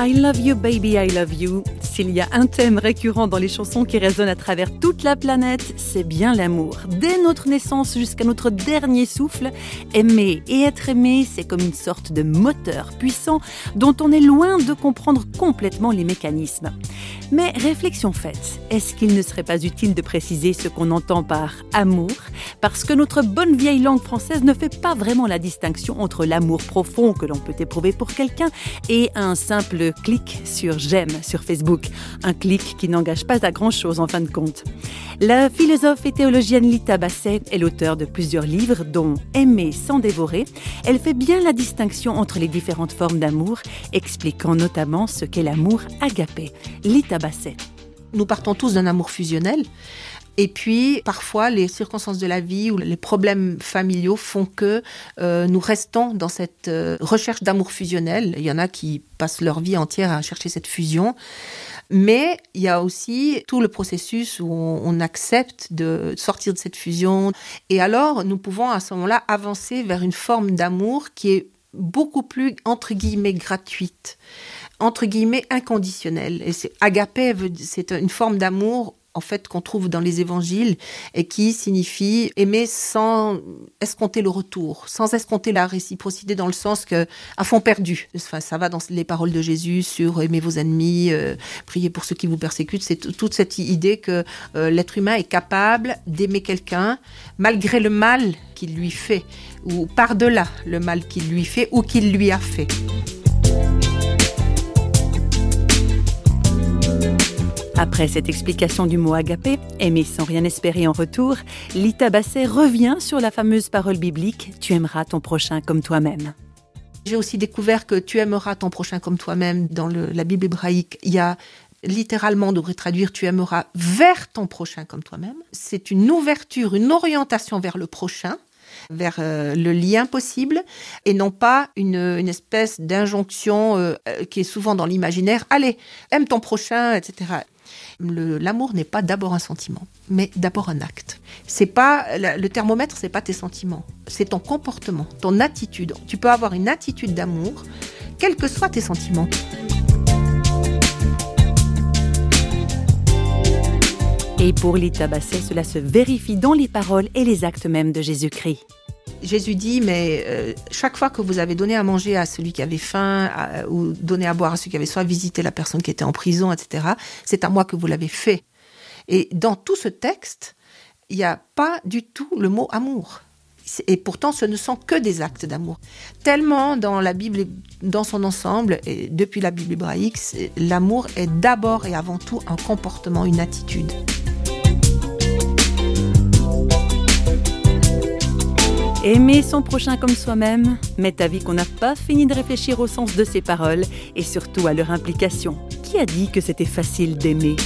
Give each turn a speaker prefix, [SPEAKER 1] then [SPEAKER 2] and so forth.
[SPEAKER 1] I love you baby, I love you. S'il y a un thème récurrent dans les chansons qui résonnent à travers toute la planète, c'est bien l'amour. Dès notre naissance jusqu'à notre dernier souffle, aimer et être aimé, c'est comme une sorte de moteur puissant dont on est loin de comprendre complètement les mécanismes. Mais réflexion faite, est-ce qu'il ne serait pas utile de préciser ce qu'on entend par amour? Parce que notre bonne vieille langue française ne fait pas vraiment la distinction entre l'amour profond que l'on peut éprouver pour quelqu'un et un simple clic sur j'aime sur Facebook. Un clic qui n'engage pas à grand chose en fin de compte. La philosophe et théologienne Lita Basset est l'auteur de plusieurs livres, dont Aimer sans dévorer. Elle fait bien la distinction entre les différentes formes d'amour, expliquant notamment ce qu'est l'amour agapé. Lita Basset.
[SPEAKER 2] Nous partons tous d'un amour fusionnel. Et puis, parfois, les circonstances de la vie ou les problèmes familiaux font que euh, nous restons dans cette euh, recherche d'amour fusionnel. Il y en a qui passent leur vie entière à chercher cette fusion. Mais il y a aussi tout le processus où on, accepte de sortir de cette fusion. Et alors, nous pouvons à ce moment-là avancer vers une forme d'amour qui est beaucoup plus, entre guillemets, gratuite entre guillemets inconditionnelle. Et c'est agapé, c'est une forme d'amour en fait qu'on trouve dans les évangiles et qui signifie aimer sans escompter le retour, sans escompter la réciprocité dans le sens que à fond perdu. Enfin, ça va dans les paroles de Jésus sur aimer vos ennemis, euh, prier pour ceux qui vous persécutent. C'est toute cette idée que euh, l'être humain est capable d'aimer quelqu'un malgré le mal qu'il lui fait ou par-delà le mal qu'il lui fait ou qu'il lui a fait.
[SPEAKER 1] Après cette explication du mot agapé, aimer sans rien espérer en retour, Lita Basset revient sur la fameuse parole biblique Tu aimeras ton prochain comme toi-même.
[SPEAKER 2] J'ai aussi découvert que tu aimeras ton prochain comme toi-même dans la Bible hébraïque. Il y a littéralement, on devrait traduire tu aimeras vers ton prochain comme toi-même. C'est une ouverture, une orientation vers le prochain vers euh, le lien possible et non pas une, espèce d'injonction euh, qui est souvent dans l'imaginaire. Allez, aime ton prochain, etc l'amour n'est pas d'abord un sentiment, mais d'abord un acte. C'est pas le thermomètre, c'est pas tes sentiments, c'est ton comportement, ton attitude. Tu peux avoir une attitude d'amour, quels que soient tes sentiments.
[SPEAKER 1] Et pour Lita Basset, cela se vérifie dans les paroles et les actes mêmes de Jésus-Christ.
[SPEAKER 2] Jésus dit, mais euh, chaque fois que vous avez donné à manger à celui qui avait faim, ou donné à boire à celui qui avait soif, visité la personne qui était en prison, etc., c'est à moi que vous l'avez fait. Et dans tout ce texte, il n'y a pas du tout le mot amour. Et pourtant, ce ne sont que des actes d'amour. Tellement dans la Bible, dans son ensemble, et depuis la Bible hébraïque, l'amour est d'abord et avant tout un comportement, une attitude.
[SPEAKER 1] Aimer son prochain comme soi-même, mais avis qu'on n'a pas fini de réfléchir au sens de ces paroles et surtout à leur implication. Qui a dit que c'était facile d'aimer?